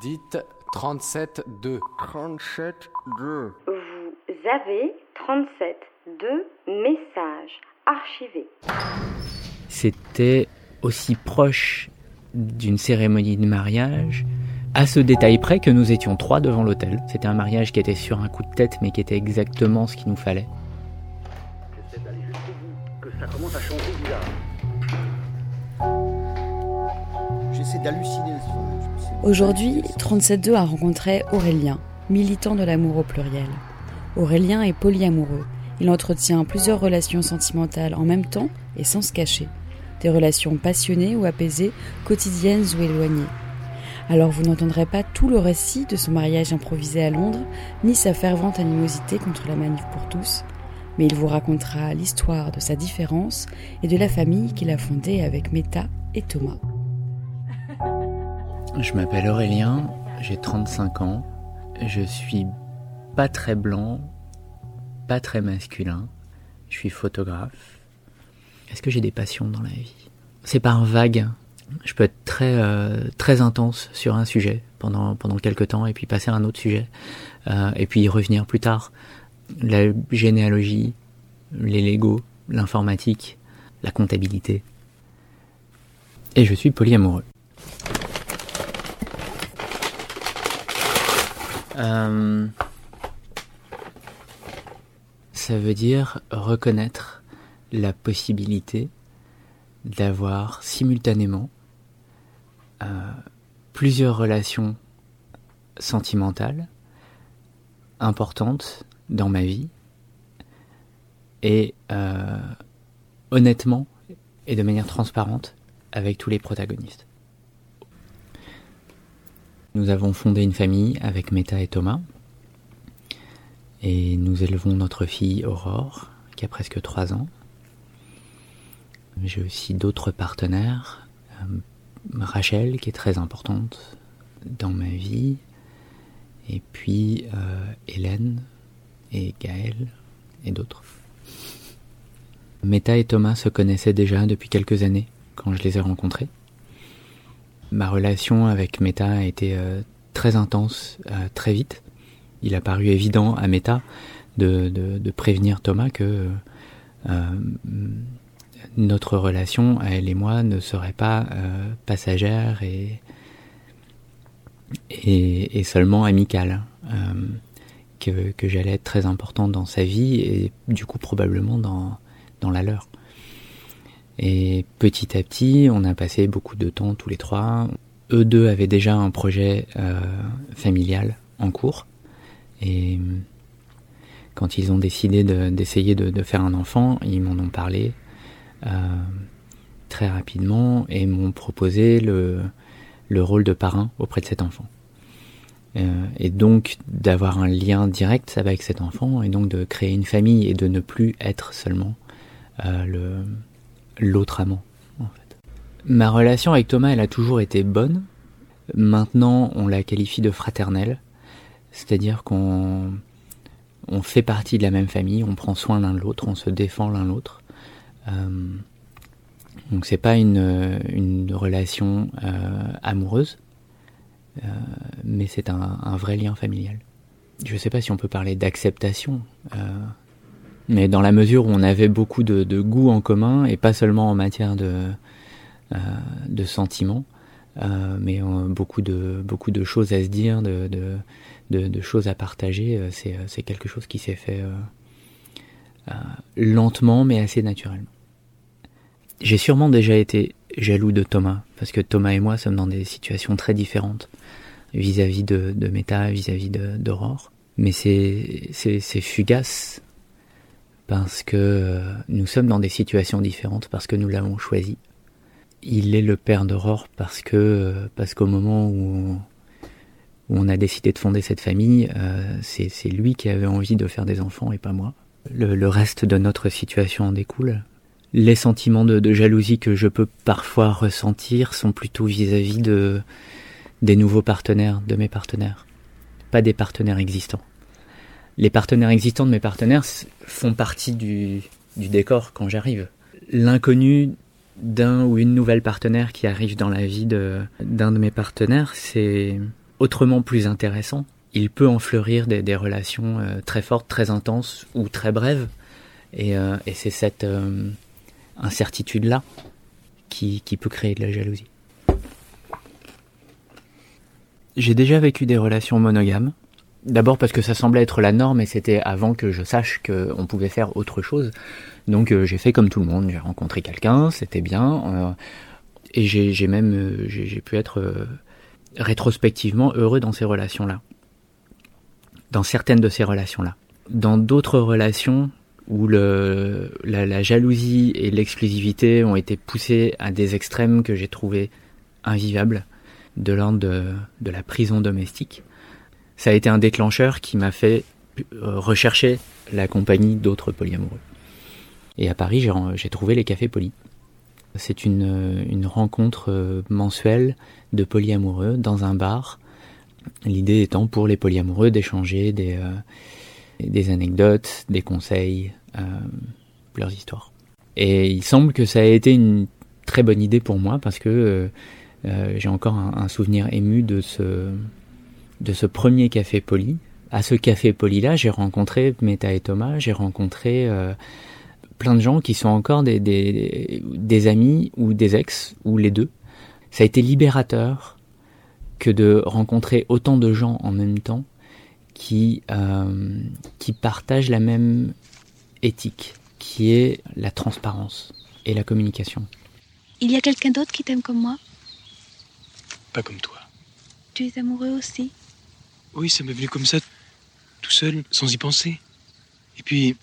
Dites 37-2. 37 2. Vous avez 37 de messages archivés. C'était aussi proche d'une cérémonie de mariage, à ce détail près que nous étions trois devant l'hôtel. C'était un mariage qui était sur un coup de tête, mais qui était exactement ce qu'il nous fallait. J'essaie d'aller jusqu'au bout, que ça commence à changer bizarre. J'essaie d'halluciner. c'est- Aujourd'hui, 37.2 a rencontré Aurélien, militant de l'amour au pluriel. Aurélien est polyamoureux. Il entretient plusieurs relations sentimentales en même temps et sans se cacher. Des relations passionnées ou apaisées, quotidiennes ou éloignées. Alors vous n'entendrez pas tout le récit de son mariage improvisé à Londres, ni sa fervente animosité contre la manif pour tous, mais il vous racontera l'histoire de sa différence et de la famille qu'il a fondée avec Meta et Thomas. Je m'appelle Aurélien, j'ai 35 ans, je suis pas très blanc, pas très masculin, je suis photographe. Est-ce que j'ai des passions dans la vie? C'est par vague. Je peux être très euh, très intense sur un sujet pendant pendant quelques temps et puis passer à un autre sujet euh, et puis y revenir plus tard. La généalogie, les Lego, l'informatique, la comptabilité. Et je suis polyamoureux. Euh, ça veut dire reconnaître la possibilité d'avoir simultanément euh, plusieurs relations sentimentales importantes dans ma vie et euh, honnêtement et de manière transparente avec tous les protagonistes. Nous avons fondé une famille avec Meta et Thomas. Et nous élevons notre fille Aurore, qui a presque 3 ans. J'ai aussi d'autres partenaires. Euh, Rachel, qui est très importante dans ma vie. Et puis euh, Hélène et Gaël et d'autres. Meta et Thomas se connaissaient déjà depuis quelques années quand je les ai rencontrés. Ma relation avec Meta a été euh, très intense euh, très vite. Il a paru évident à Meta de, de, de prévenir Thomas que euh, notre relation, elle et moi, ne serait pas euh, passagère et, et, et seulement amicale. Euh, que, que j'allais être très important dans sa vie et du coup probablement dans, dans la leur. Et petit à petit, on a passé beaucoup de temps tous les trois. Eux deux avaient déjà un projet euh, familial en cours. Et quand ils ont décidé de- d'essayer de, de, faire un enfant, ils m'en ont parlé euh, très rapidement et m'ont proposé le, le rôle de parrain auprès de cet enfant. Euh, et donc d'avoir un lien direct avec cet enfant et donc de créer une famille et de ne plus être seulement euh, le l'autre amant en fait. Ma relation avec Thomas elle a toujours été bonne. Maintenant on la qualifie de fraternelle, c'est-à-dire qu'on on fait partie de la même famille, on prend soin l'un de l'autre, on se défend l'un l'autre. Euh, donc c'est pas une, une relation euh, amoureuse, euh, mais c'est un, vrai lien familial. Je sais pas si on peut parler d'acceptation, euh, mais dans la mesure où on avait beaucoup de, de goûts en commun, et pas seulement en matière de, euh, de sentiments, euh, mais euh, beaucoup, de, beaucoup de choses à se dire, de, de, de, choses à partager, euh, c'est, euh, c'est quelque chose qui s'est fait lentement, mais assez naturellement. J'ai sûrement déjà été jaloux de Thomas, parce que Thomas et moi sommes dans des situations très différentes vis-à-vis de, de Meta, vis-à-vis d'Aurore. Mais c'est fugace, parce que euh, nous sommes dans des situations différentes, parce que nous l'avons choisi. Il est le père d'Aurore parce que, euh, parce qu'au moment où on, où on a décidé de fonder cette famille, euh, c'est, lui qui avait envie de faire des enfants et pas moi. Le, le reste de notre situation en découle. Les sentiments de, de jalousie que je peux parfois ressentir sont plutôt vis-à-vis de des nouveaux partenaires, de mes partenaires, pas des partenaires existants. Les partenaires existants de mes partenaires font partie du, décor quand j'arrive. L'inconnu d'un ou une nouvelle partenaire qui arrive dans la vie de- d'un de mes partenaires, c'est autrement plus intéressant. Il peut en fleurir des, relations euh, très fortes, très intenses ou très brèves. Et, euh, c'est cette euh, incertitude-là qui, qui peut créer de la jalousie. J'ai déjà vécu des relations monogames. D'abord parce que ça semblait être la norme et c'était avant que je sache qu'on pouvait faire autre chose. Donc euh, j'ai fait comme tout le monde, j'ai rencontré quelqu'un, c'était bien. euh, et j'ai même euh, j'ai pu être rétrospectivement heureux dans ces relations-là. Dans certaines de ces relations-là. Dans d'autres relations où le, la, la jalousie et l'exclusivité ont été poussées à des extrêmes que j'ai trouvés invivables, de l'ordre de, de la prison domestique, ça a été un déclencheur qui m'a fait euh, rechercher la compagnie d'autres polyamoureux. Et à Paris, j'ai trouvé les cafés polis. C'est une, euh, rencontre euh, mensuelle de polyamoureux dans un bar. L'idée étant pour les polyamoureux d'échanger des, anecdotes, des conseils, leurs histoires. Et il semble que ça a été une très bonne idée pour moi parce que j'ai encore un souvenir ému de ce, de ce premier café poli. À ce café poli-là, j'ai rencontré Meta et Thomas, j'ai rencontré euh, plein de gens qui sont encore des, des, des amis ou des ex, ou les deux. Ça a été libérateur que de rencontrer autant de gens en même temps qui, euh, qui partagent la même éthique, qui est la transparence et la communication. Il y a quelqu'un d'autre qui t'aime comme moi? Pas comme toi. Tu es amoureux aussi? Oui, ça m'est venu comme ça, tout seul, sans y penser. Et puis,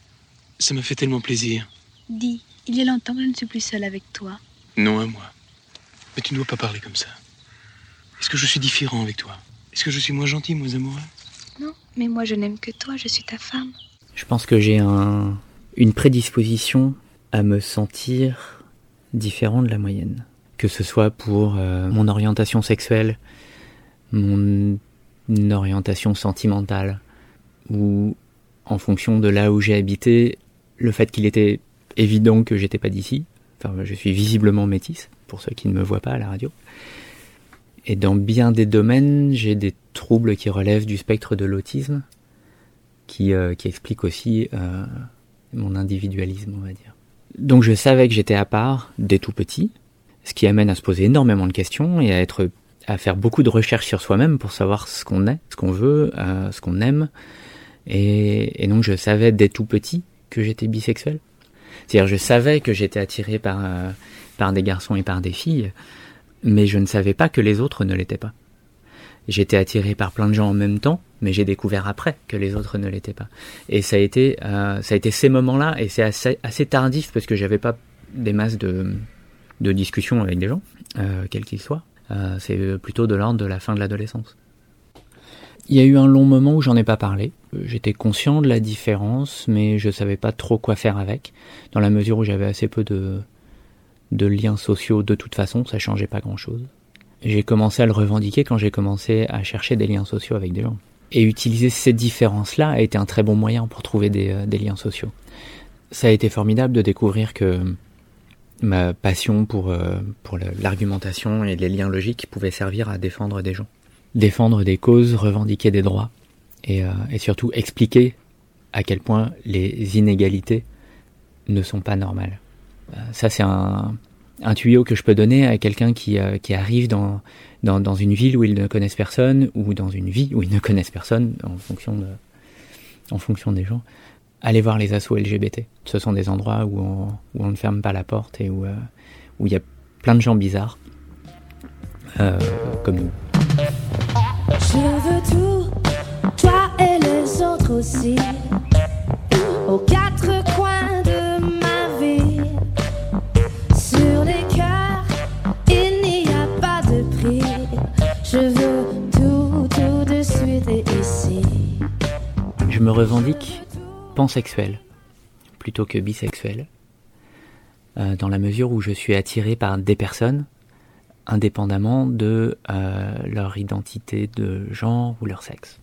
ça m'a fait tellement plaisir. Dis, il y a longtemps que je ne suis plus seule avec toi. Non à moi. Mais tu ne dois pas parler comme ça. Est-ce que je suis différent avec toi? Est-ce que je suis moins gentil, moins amoureux? Non, mais moi je n'aime que toi, je suis ta femme. Je pense que j'ai un, une prédisposition à me sentir différent de la moyenne. Que ce soit pour euh, mon orientation sexuelle, mon orientation sentimentale, ou en fonction de là où j'ai habité, le fait qu'il était évident que j'étais pas d'ici. Enfin, je suis visiblement métisse, pour ceux qui ne me voient pas à la radio. Et dans bien des domaines, j'ai des troubles qui relèvent du spectre de l'autisme, qui, euh, qui explique aussi euh, mon individualisme, on va dire. Donc je savais que j'étais à part dès tout petit, ce qui amène à se poser énormément de questions et à être à faire beaucoup de recherches sur soi-même pour savoir ce qu'on est, ce qu'on veut, euh, ce qu'on aime. Et, et donc je savais dès tout petit que j'étais bisexuel. C'est-à-dire je savais que j'étais attiré par, euh, par des garçons et par des filles, mais je ne savais pas que les autres ne l'étaient pas. J'étais attiré par plein de gens en même temps, mais j'ai découvert après que les autres ne l'étaient pas. Et ça a été, euh, ça a été ces moments-là, et c'est assez, assez tardif parce que j'avais pas des masses de, de discussions avec des gens, euh, quels qu'ils soient. Euh, c'est plutôt de l'ordre de la fin de l'adolescence. Il y a eu un long moment où j'en ai pas parlé. J'étais conscient de la différence, mais je savais pas trop quoi faire avec, dans la mesure où j'avais assez peu de, de liens sociaux de toute façon, ça changeait pas grand chose. J'ai commencé à le revendiquer quand j'ai commencé à chercher des liens sociaux avec des gens. Et utiliser ces différences-là a été un très bon moyen pour trouver des, euh, des liens sociaux. Ça a été formidable de découvrir que ma passion pour, euh, pour l'argumentation et les liens logiques pouvait servir à défendre des gens. Défendre des causes, revendiquer des droits et, euh, surtout expliquer à quel point les inégalités ne sont pas normales. Euh, ça, c'est un, tuyau que je peux donner à quelqu'un qui, qui arrive dans, dans, dans une ville où ils ne connaissent personne ou dans une vie où ils ne connaissent personne en fonction, de, en fonction des gens. Allez voir les assos LGBT. Ce sont des endroits où on, ne ferme pas la porte et où euh, il y a plein de gens bizarres, euh, comme nous. Pansexuel plutôt que bisexuel, euh, dans la mesure où je suis attiré par des personnes indépendamment de euh, leur identité de genre ou leur sexe.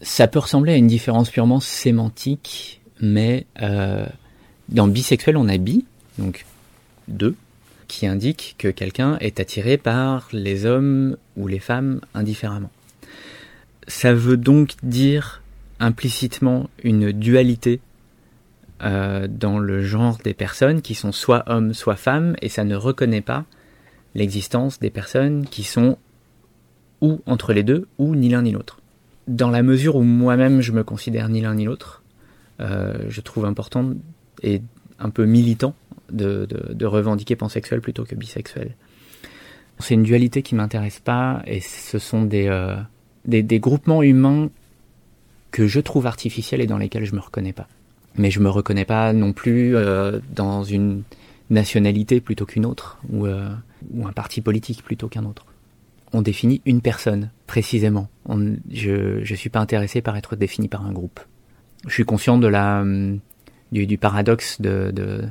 Ça peut ressembler à une différence purement sémantique, mais euh, dans bisexuel on a bi, donc deux, qui indique que quelqu'un est attiré par les hommes ou les femmes indifféremment. Ça veut donc dire implicitement une dualité euh, dans le genre des personnes qui sont soit hommes, soit femmes, et ça ne reconnaît pas l'existence des personnes qui sont ou entre les deux, ou ni l'un ni l'autre. Dans la mesure où moi-même je me considère ni l'un ni l'autre, euh, je trouve important et un peu militant de, revendiquer pansexuel plutôt que bisexuel. C'est une dualité qui m'intéresse pas et ce sont des, euh, groupements humains que je trouve artificiels et dans lesquels je me reconnais pas. Mais je me reconnais pas non plus euh, dans une nationalité plutôt qu'une autre ou, euh, ou un parti politique plutôt qu'un autre. On définit une personne précisément. Je ne suis pas intéressé par être défini par un groupe. Je suis conscient de la du, du paradoxe de, de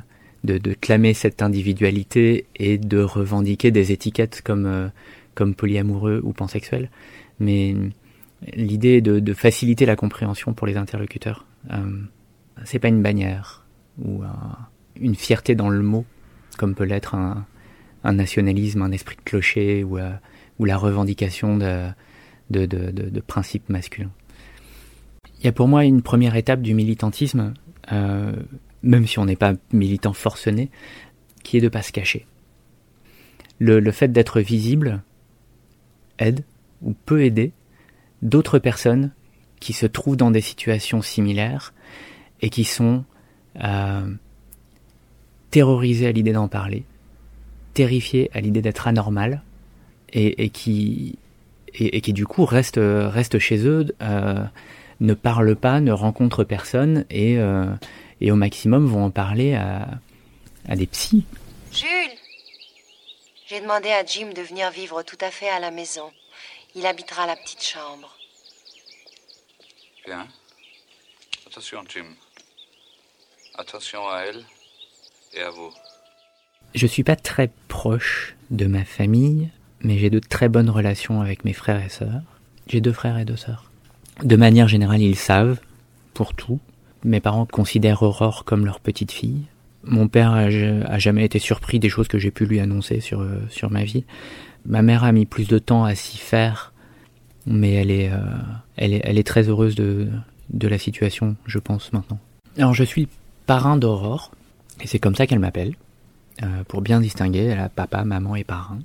de, de, clamer cette individualité et de revendiquer des étiquettes comme, euh, comme polyamoureux ou pansexuel. Mais l'idée de, de, faciliter la compréhension pour les interlocuteurs. Euh, c'est pas une bannière ou une fierté dans le mot, comme peut l'être un, un, nationalisme, un esprit de clocher ou, euh, ou la revendication de, de, de, de, principes masculins. Il y a pour moi une première étape du militantisme euh, même si on n'est pas militant forcené, qui est de pas se cacher. Le, le fait d'être visible aide ou peut aider d'autres personnes qui se trouvent dans des situations similaires et qui sont euh, terrorisées à l'idée d'en parler, terrifiées à l'idée d'être anormal et, et qui et, qui du coup restent restent chez eux, euh, ne parlent pas, ne rencontrent personne et euh, et au maximum vont en parler à, à des psys. Jules J'ai demandé à Jim de venir vivre tout à fait à la maison. Il habitera la petite chambre. Bien. Attention, Jim. Attention à elle et à vous. Je suis pas très proche de ma famille, mais j'ai de très bonnes relations avec mes frères et sœurs. J'ai deux frères et deux sœurs. De manière générale, ils savent pour tout. Mes parents considèrent Aurore comme leur petite fille. Mon père a, jamais été surpris des choses que j'ai pu lui annoncer sur, euh, sur ma vie. Ma mère a mis plus de temps à s'y faire, mais elle est, euh, elle est, elle est très heureuse de, de la situation, je pense, maintenant. Alors, je suis parrain d'Aurore, et c'est comme ça qu'elle m'appelle, euh, pour bien distinguer, elle a papa, maman et parrain.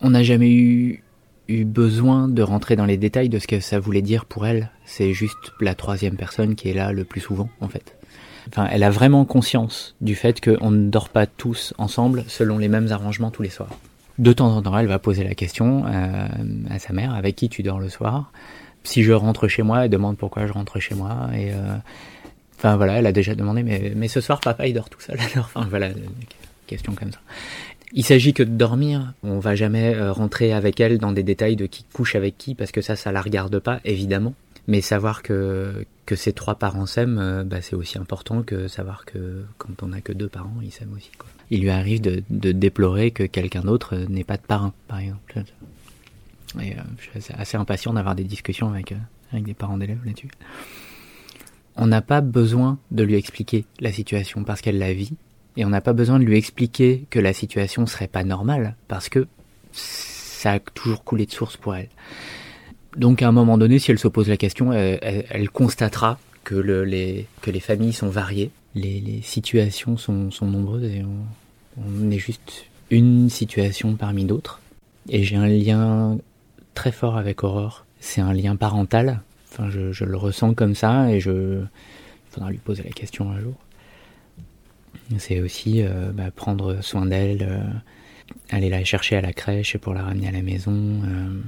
On n'a jamais eu eu besoin de rentrer dans les détails de ce que ça voulait dire pour elle. C'est juste la troisième personne qui est là le plus souvent, en fait. Enfin, elle a vraiment conscience du fait qu'on ne dort pas tous ensemble selon les mêmes arrangements tous les soirs. De temps en temps, elle va poser la question euh, à sa mère avec qui tu dors le soir? Si je rentre chez moi, elle demande pourquoi je rentre chez moi. Et euh, enfin voilà, elle a déjà demandé mais, mais ce soir papa il dort tout seul alors. Enfin voilà, question comme ça. Il s'agit que de dormir. On va jamais euh, rentrer avec elle dans des détails de qui couche avec qui parce que ça, ça la regarde pas, évidemment. Mais savoir que que ses trois parents s'aiment, euh, bah, c'est aussi important que savoir que quand on a que deux parents, ils s'aiment aussi. Quoi. Il lui arrive de, de déplorer que quelqu'un d'autre euh, n'ait pas de parrain, par exemple. Et je suis assez, impatient d'avoir des discussions avec avec des parents d'élèves là-dessus. On n'a pas besoin de lui expliquer la situation parce qu'elle la vit et on n'a pas besoin de lui expliquer que la situation serait pas normale, parce que ça a toujours coulé de source pour elle. Donc à un moment donné, si elle se pose la question, elle, constatera que, le, les, que les familles sont variées, les, les situations sont, sont, nombreuses et on, on, est juste une situation parmi d'autres. Et j'ai un lien très fort avec Aurore. C'est un lien parental. Enfin, je, je, le ressens comme ça et je. Il faudra lui poser la question un jour. C'est aussi euh, bah, prendre soin d'elle, euh, aller la chercher à la crèche pour la ramener à la maison, euh,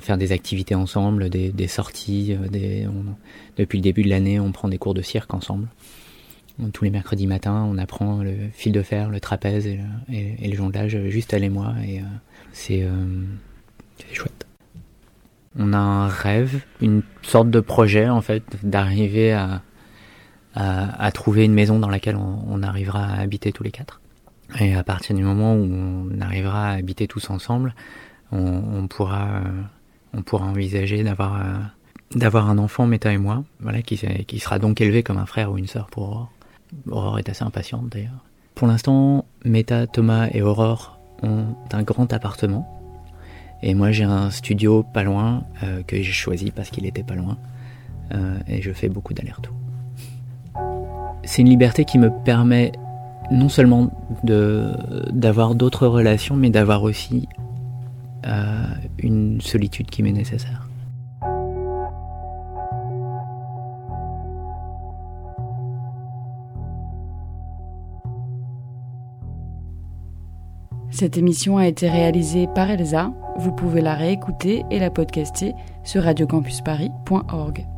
faire des activités ensemble, des, des sorties. Des, depuis le début de l'année, on prend des cours de cirque ensemble. Tous les mercredis matins, on apprend le fil de fer, le trapèze et le, et, le jonglage, juste elle et moi, et c'est chouette. On a un rêve, une sorte de projet en fait, d'arriver à, à, à, trouver une maison dans laquelle on, on, arrivera à habiter tous les quatre. Et à partir du moment où on arrivera à habiter tous ensemble, on, pourra, euh, on pourra envisager d'avoir euh, d'avoir un enfant, Meta et moi, voilà, qui, sera donc élevé comme un frère ou une sœur pour Aurore. Aurore est assez impatiente d'ailleurs. pour l'instant, Meta, Thomas et Aurore ont un grand appartement. Et moi, j'ai un studio pas loin euh, que j'ai choisi parce qu'il était pas loin. Et je fais beaucoup d'allers-retours. C'est une liberté qui me permet non seulement d'avoir d'autres relations, mais d'avoir aussi euh, une solitude qui m'est nécessaire. Cette émission a été réalisée par Elsa. Vous pouvez la réécouter et la podcaster sur radiocampusparis.org.